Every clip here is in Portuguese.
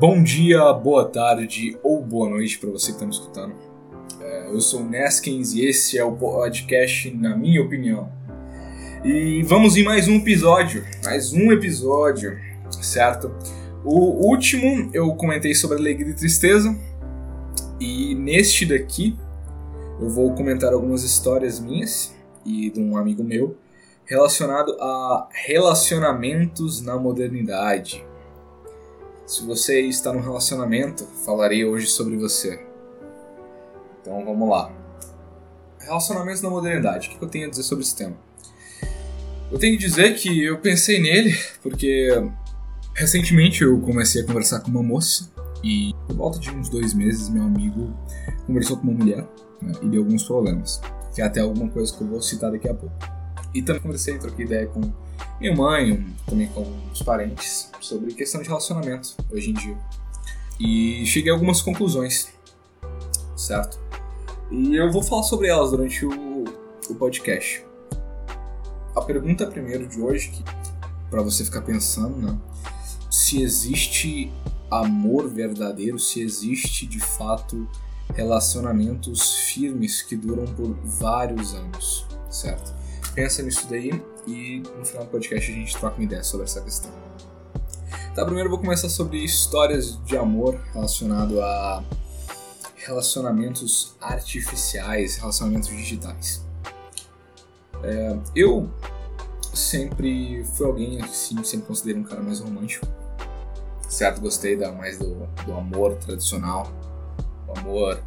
Bom dia, boa tarde ou boa noite para você que está me escutando. É, eu sou o Neskins e esse é o podcast Na Minha Opinião. E vamos em mais um episódio, mais um episódio, certo? O último eu comentei sobre alegria e tristeza, e neste daqui eu vou comentar algumas histórias minhas e de um amigo meu relacionado a relacionamentos na modernidade. Se você está num relacionamento, falarei hoje sobre você. Então vamos lá. Relacionamentos na modernidade. O que eu tenho a dizer sobre esse tema? Eu tenho que dizer que eu pensei nele porque recentemente eu comecei a conversar com uma moça e por volta de uns dois meses meu amigo conversou com uma mulher né, e deu alguns problemas. Que é até alguma coisa que eu vou citar daqui a pouco. E também conversei, troquei ideia com minha mãe, também com os parentes, sobre questão de relacionamento hoje em dia. E cheguei a algumas conclusões, certo? E eu vou falar sobre elas durante o, o podcast. A pergunta primeiro de hoje, que para você ficar pensando, né? Se existe amor verdadeiro, se existe de fato relacionamentos firmes que duram por vários anos, certo? Pensa nisso daí e no final do podcast a gente troca uma ideia sobre essa questão. Tá, primeiro eu vou começar sobre histórias de amor relacionado a relacionamentos artificiais, relacionamentos digitais. É, eu sempre fui alguém assim, sempre considero um cara mais romântico. Certo, gostei da, mais do, do amor tradicional, o amor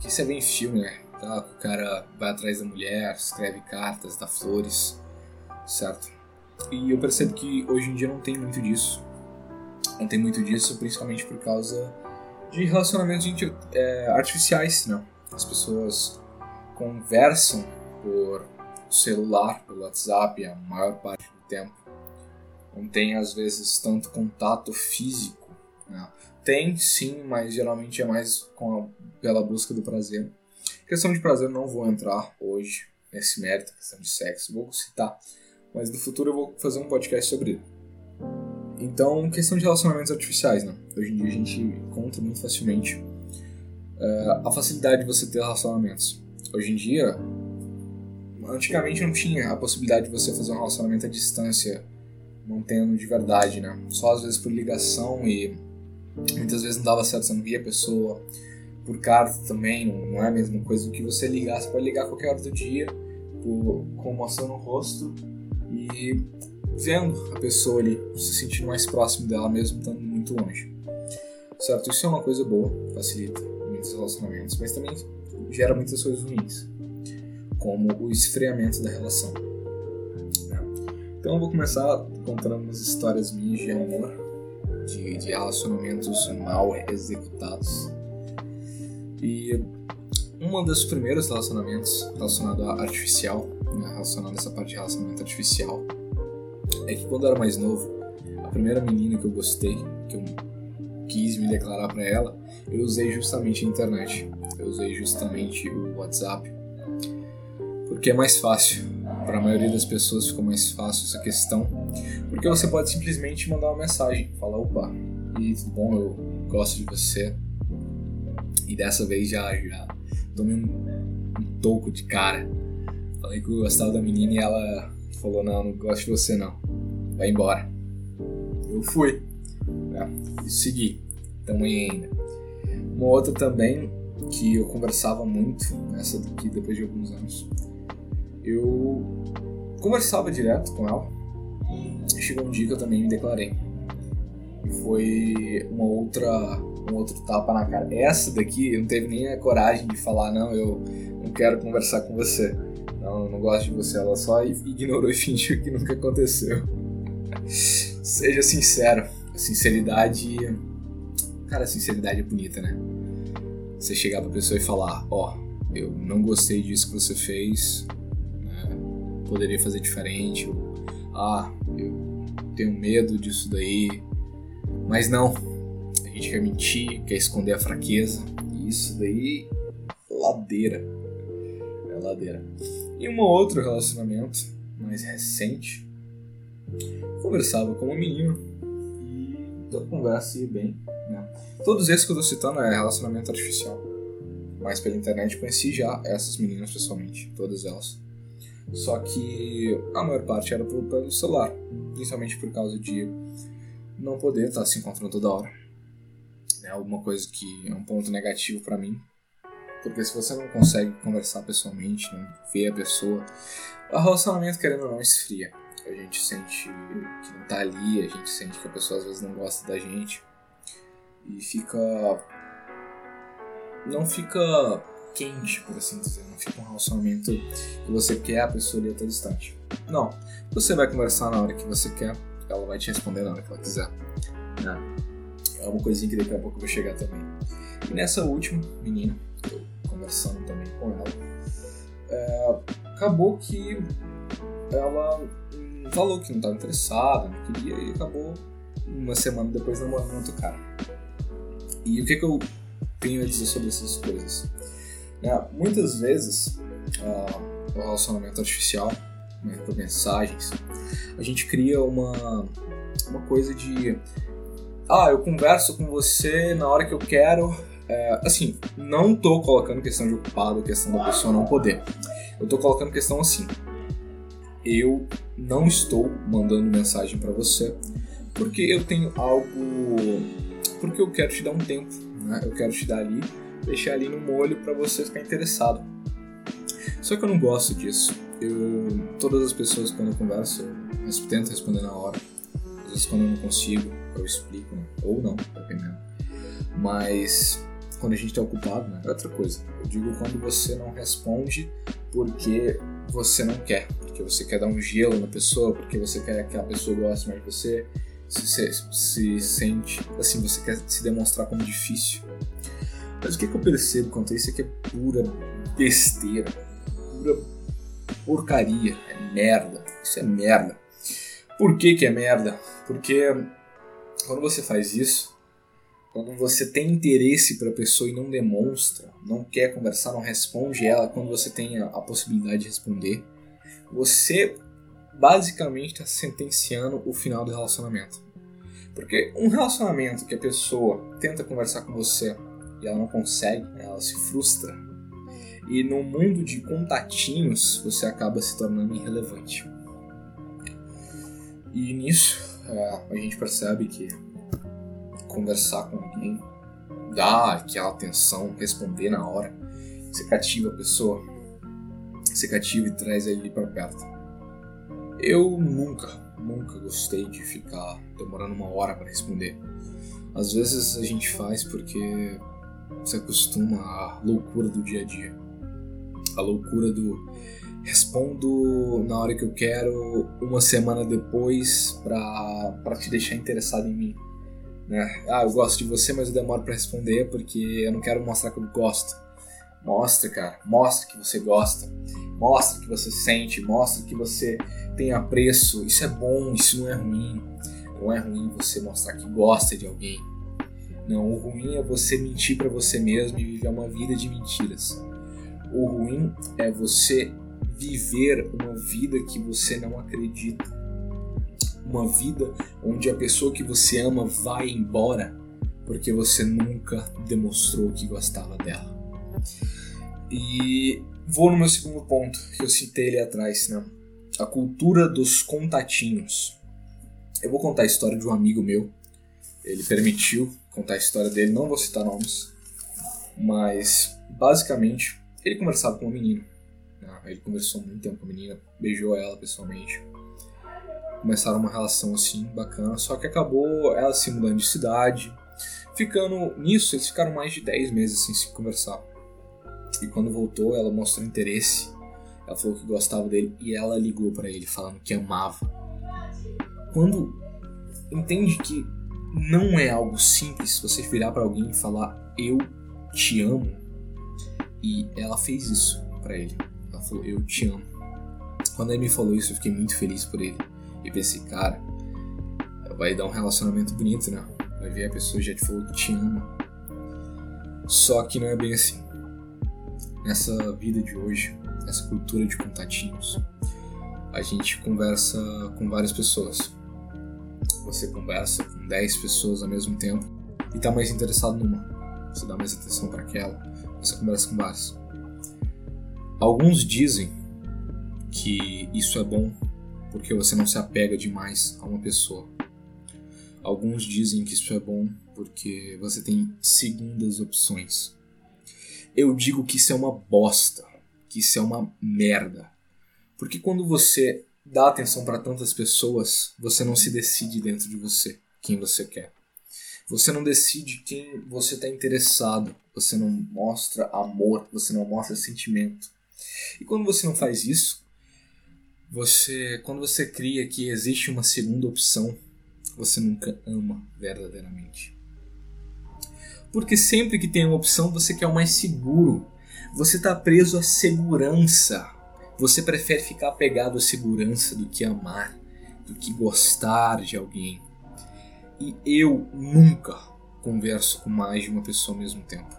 que você vê em filme, né? Tá? O cara vai atrás da mulher, escreve cartas, dá flores, certo? E eu percebo que hoje em dia não tem muito disso. Não tem muito disso, principalmente por causa de relacionamentos é, artificiais, né? As pessoas conversam por celular, pelo WhatsApp, a maior parte do tempo. Não tem, às vezes, tanto contato físico. Né? Tem, sim, mas geralmente é mais a, pela busca do prazer. Questão de prazer, não vou entrar hoje nesse mérito, questão de sexo, vou citar, mas no futuro eu vou fazer um podcast sobre ele. Então, questão de relacionamentos artificiais, né? Hoje em dia a gente encontra muito facilmente uh, a facilidade de você ter relacionamentos. Hoje em dia, antigamente não tinha a possibilidade de você fazer um relacionamento à distância, mantendo de verdade, né? Só às vezes por ligação e muitas vezes não dava certo, você não via a pessoa por carta também, não é a mesma coisa do que você ligar. Você pode ligar qualquer hora do dia, por, com emoção no rosto e vendo a pessoa ali, se sentindo mais próximo dela, mesmo estando muito longe. Certo? Isso é uma coisa boa, facilita muitos relacionamentos, mas também gera muitas coisas ruins, como o esfriamento da relação. Né? Então eu vou começar contando umas histórias minhas de amor, de, de relacionamentos mal executados e um dos primeiros relacionamentos relacionado a artificial, né, relacionado a essa parte de relacionamento artificial, é que quando eu era mais novo, a primeira menina que eu gostei, que eu quis me declarar para ela, eu usei justamente a internet. Eu usei justamente o WhatsApp. Porque é mais fácil. Para a maioria das pessoas ficou mais fácil essa questão. Porque você pode simplesmente mandar uma mensagem, falar: opa, e tudo bom, eu gosto de você, e dessa vez já, já tomei um, um toco de cara. Falei que eu gostava da menina e ela falou: Não, não gosto de você não. Vai embora. Eu fui. Né? E segui. Também ainda. Uma outra também que eu conversava muito, essa daqui depois de alguns anos. Eu conversava direto com ela. Chegou um dia que eu também me declarei. E foi uma outra um outro tapa na cara. Essa daqui eu não teve nem a coragem de falar, não, eu não quero conversar com você. Não, não gosto de você. Ela só ignorou e fingiu que nunca aconteceu. Seja sincero. Sinceridade. Cara, sinceridade é bonita, né? Você chegar pra pessoa e falar: Ó, oh, eu não gostei disso que você fez, né? poderia fazer diferente. Ou, ah, eu tenho medo disso daí. Mas não, gente quer mentir, quer esconder a fraqueza. E isso daí, ladeira. É ladeira. E um outro relacionamento mais recente, conversava com uma menina e toda conversa ia bem, né? Todos esses que eu tô citando é relacionamento artificial. Mas pela internet conheci já essas meninas pessoalmente, todas elas. Só que a maior parte era pelo celular, principalmente por causa de não poder estar se encontrando toda hora. É alguma coisa que é um ponto negativo para mim, porque se você não consegue conversar pessoalmente, não ver a pessoa, o relacionamento, querendo ou não, esfria. A gente sente que não tá ali, a gente sente que a pessoa às vezes não gosta da gente. E fica. Não fica quente, por assim dizer. Não fica um relacionamento que você quer a pessoa ali a todo instante. Não. Você vai conversar na hora que você quer, ela vai te responder na hora que ela quiser. Né? É uma coisinha que daqui a pouco eu vou chegar também. E nessa última menina, eu conversando também com ela, é, acabou que ela falou que não estava interessada, não queria, e acabou uma semana depois namorando outro cara. E o que, que eu tenho a dizer sobre essas coisas? É, muitas vezes, uh, o relacionamento artificial, né, por mensagens, a gente cria uma, uma coisa de. Ah, eu converso com você na hora que eu quero. É, assim, não tô colocando questão de ocupado, questão da pessoa não poder. Eu tô colocando questão assim. Eu não estou mandando mensagem para você porque eu tenho algo. Porque eu quero te dar um tempo, né? Eu quero te dar ali deixar ali no molho para você ficar interessado. Só que eu não gosto disso. Eu, todas as pessoas quando eu converso, eu tento responder na hora. Às vezes quando eu não consigo, eu explico, né? ou não, dependendo. Mas quando a gente está ocupado, né? é outra coisa. Eu digo quando você não responde porque você não quer, porque você quer dar um gelo na pessoa, porque você quer que a pessoa goste mais de você, se, se, se sente, assim, você quer se demonstrar como difícil. Mas o que, que eu percebo quanto a isso é que é pura besteira, pura porcaria, é merda. Isso é merda. Por que, que é merda? Porque quando você faz isso, quando você tem interesse para a pessoa e não demonstra, não quer conversar, não responde ela quando você tem a, a possibilidade de responder, você basicamente está sentenciando o final do relacionamento. Porque um relacionamento que a pessoa tenta conversar com você e ela não consegue, ela se frustra. E no mundo de contatinhos, você acaba se tornando irrelevante. E nisso, a gente percebe que conversar com alguém, dar aquela atenção, responder na hora, você cativa a pessoa, você cativa e traz ele para perto. Eu nunca, nunca gostei de ficar demorando uma hora para responder. Às vezes a gente faz porque se acostuma à loucura do dia a dia. A loucura do respondo na hora que eu quero, uma semana depois, para te deixar interessado em mim. Né? Ah, eu gosto de você, mas eu demoro para responder porque eu não quero mostrar que eu gosto. Mostra, cara. Mostra que você gosta. Mostra que você sente. Mostra que você tem apreço. Isso é bom, isso não é ruim. Não é ruim você mostrar que gosta de alguém. Não, o ruim é você mentir para você mesmo e viver uma vida de mentiras. O ruim é você viver uma vida que você não acredita. Uma vida onde a pessoa que você ama vai embora porque você nunca demonstrou que gostava dela. E vou no meu segundo ponto, que eu citei ali atrás, né? A cultura dos contatinhos. Eu vou contar a história de um amigo meu. Ele permitiu contar a história dele, não vou citar nomes, mas basicamente ele conversava com uma menina. Ele conversou muito tempo com a menina, beijou ela pessoalmente. Começaram uma relação assim bacana, só que acabou ela se mudando de cidade. Ficando nisso, eles ficaram mais de 10 meses sem se conversar. E quando voltou, ela mostrou interesse. Ela falou que gostava dele e ela ligou para ele falando que amava. Quando entende que não é algo simples você virar para alguém e falar eu te amo. E ela fez isso para ele. Ela falou eu te amo. Quando ele me falou isso, eu fiquei muito feliz por ele. E pensei, cara, vai dar um relacionamento bonito, né? Vai ver a pessoa já te falou que te ama. Só que não é bem assim. Nessa vida de hoje, nessa cultura de contatinhos, a gente conversa com várias pessoas você conversa com 10 pessoas ao mesmo tempo e está mais interessado numa. Você dá mais atenção para aquela, você conversa com várias. Alguns dizem que isso é bom porque você não se apega demais a uma pessoa. Alguns dizem que isso é bom porque você tem segundas opções. Eu digo que isso é uma bosta, que isso é uma merda. Porque quando você dá atenção para tantas pessoas, você não se decide dentro de você quem você quer. Você não decide quem você está interessado. Você não mostra amor, você não mostra sentimento. E quando você não faz isso, você, quando você cria que existe uma segunda opção, você nunca ama verdadeiramente. Porque sempre que tem uma opção, você quer o mais seguro. Você está preso à segurança. Você prefere ficar apegado à segurança do que amar, do que gostar de alguém. E eu nunca converso com mais de uma pessoa ao mesmo tempo.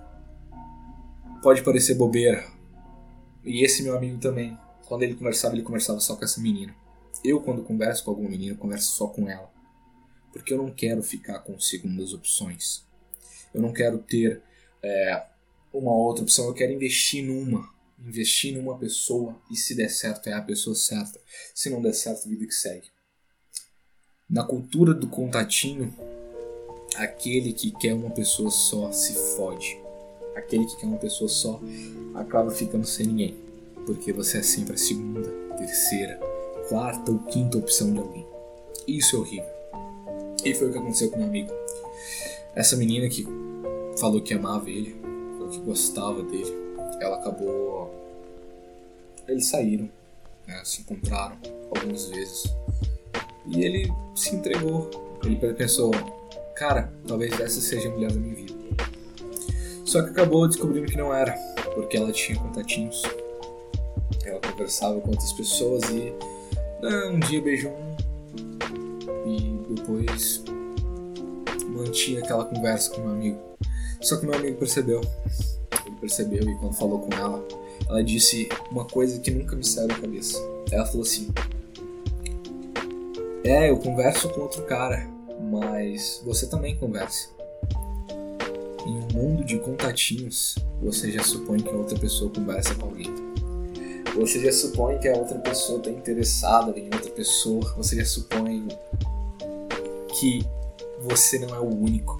Pode parecer bobeira. E esse meu amigo também. Quando ele conversava, ele conversava só com essa menina. Eu, quando converso com alguma menina, converso só com ela. Porque eu não quero ficar com segundas opções. Eu não quero ter é, uma outra opção. Eu quero investir numa. Investir numa pessoa e se der certo é a pessoa certa. Se não der certo, vida que segue. Na cultura do contatinho, aquele que quer uma pessoa só se fode. Aquele que quer uma pessoa só acaba ficando sem ninguém. Porque você é sempre a segunda, terceira, quarta ou quinta opção de alguém. Isso é horrível. E foi o que aconteceu com meu amigo. Essa menina que falou que amava ele, falou que gostava dele, ela acabou. Eles saíram, né, se encontraram algumas vezes. E ele se entregou. Ele pensou, cara, talvez essa seja a mulher da minha vida. Só que acabou descobrindo que não era, porque ela tinha contatinhos. Ela conversava com outras pessoas e né, um dia beijou um e depois mantinha aquela conversa com meu amigo. Só que meu amigo percebeu. Ele percebeu e quando falou com ela, ela disse uma coisa que nunca me saiu da cabeça. Ela falou assim: é, eu converso com outro cara, mas você também conversa. Em um mundo de contatinhos, você já supõe que outra pessoa conversa com alguém. Você já supõe que a outra pessoa está interessada em outra pessoa. Você já supõe que você não é o único.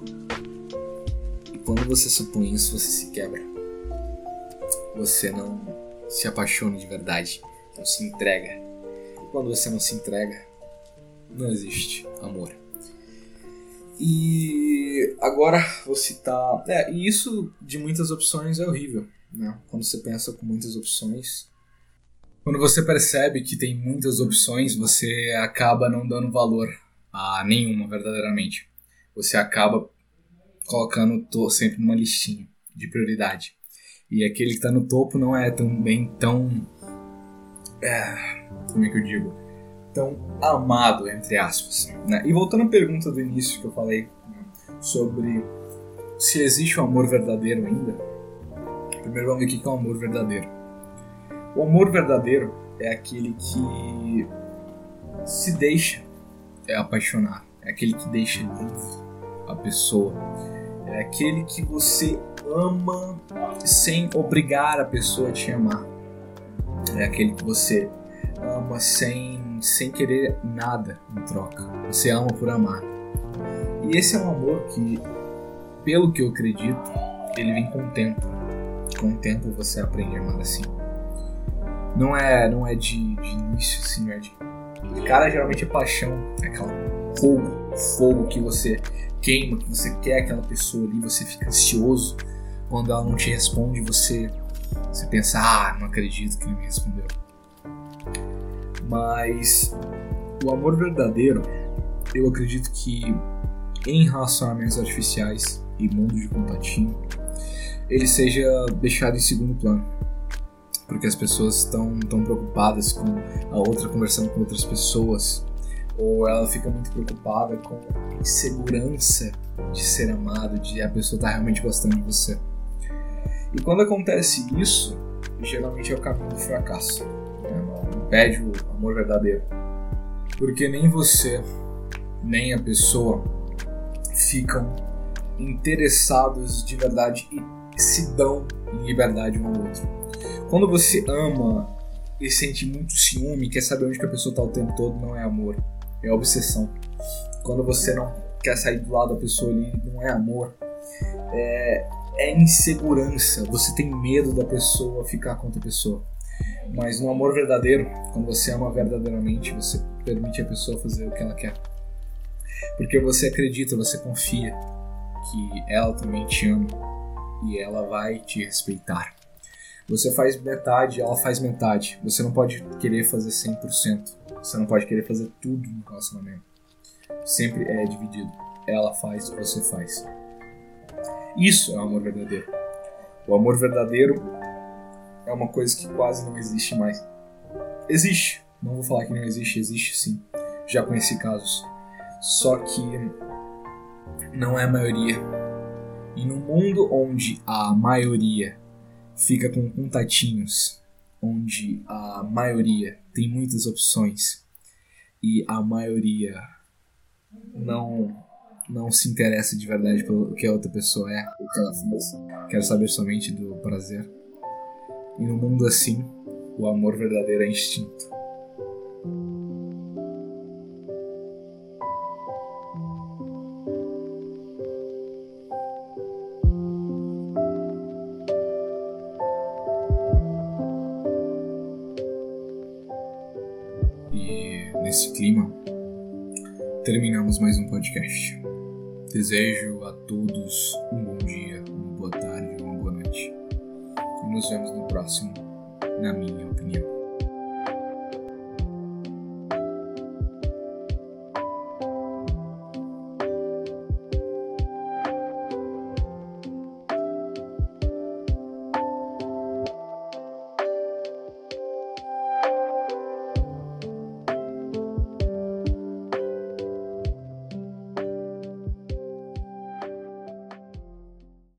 E quando você supõe isso, você se quebra. Você não se apaixona de verdade. Não se entrega. E quando você não se entrega, não existe amor. E agora vou citar. É, e isso de muitas opções é horrível, né? Quando você pensa com muitas opções. Quando você percebe que tem muitas opções, você acaba não dando valor a nenhuma, verdadeiramente. Você acaba colocando sempre numa listinha de prioridade. E aquele que está no topo não é também tão. É, como é que eu digo? Tão amado, entre aspas. Né? E voltando à pergunta do início que eu falei sobre se existe o um amor verdadeiro ainda, primeiro vamos ver o que é o um amor verdadeiro. O amor verdadeiro é aquele que se deixa apaixonar, é aquele que deixa livre a pessoa, é aquele que você ama sem obrigar a pessoa a te amar, é aquele que você ama sem sem querer nada em troca. Você ama por amar. E esse é um amor que, pelo que eu acredito, ele vem com o tempo. Com o tempo você aprende a amar assim. Não é, não é de, de início, assim, é de. Cara, geralmente é paixão, é aquela fogo, fogo que você queima, que você quer aquela pessoa ali, você fica ansioso quando ela não te responde, você, você pensa, ah, não acredito que ele me respondeu. Mas o amor verdadeiro, eu acredito que em relacionamentos artificiais e mundo de contatinho, ele seja deixado em segundo plano. Porque as pessoas estão tão preocupadas com a outra conversando com outras pessoas, ou ela fica muito preocupada com a insegurança de ser amado, de a pessoa estar tá realmente gostando de você. E quando acontece isso, geralmente é o caminho do fracasso pede o amor verdadeiro. Porque nem você, nem a pessoa ficam interessados de verdade e se dão em liberdade um ao outro. Quando você ama e sente muito ciúme, quer saber onde que a pessoa está o tempo todo, não é amor, é obsessão. Quando você não quer sair do lado da pessoa ali, não é amor, é, é insegurança. Você tem medo da pessoa ficar com outra pessoa. Mas no amor verdadeiro, quando você ama verdadeiramente, você permite a pessoa fazer o que ela quer. Porque você acredita, você confia que ela também te ama e ela vai te respeitar. Você faz metade, ela faz metade. Você não pode querer fazer 100%. Você não pode querer fazer tudo no relacionamento. Sempre é dividido. Ela faz, você faz. Isso é o amor verdadeiro. O amor verdadeiro é uma coisa que quase não existe mais. Existe. Não vou falar que não existe, existe sim. Já conheci casos. Só que não é a maioria. E no mundo onde a maioria fica com contatinhos, onde a maioria tem muitas opções e a maioria não não se interessa de verdade pelo que a outra pessoa é, o que ela faz, quer saber somente do prazer. E no mundo assim, o amor verdadeiro é instinto. nesse clima, terminamos mais um podcast. Desejo a todos um bom dia, nos vemos no próximo, na minha.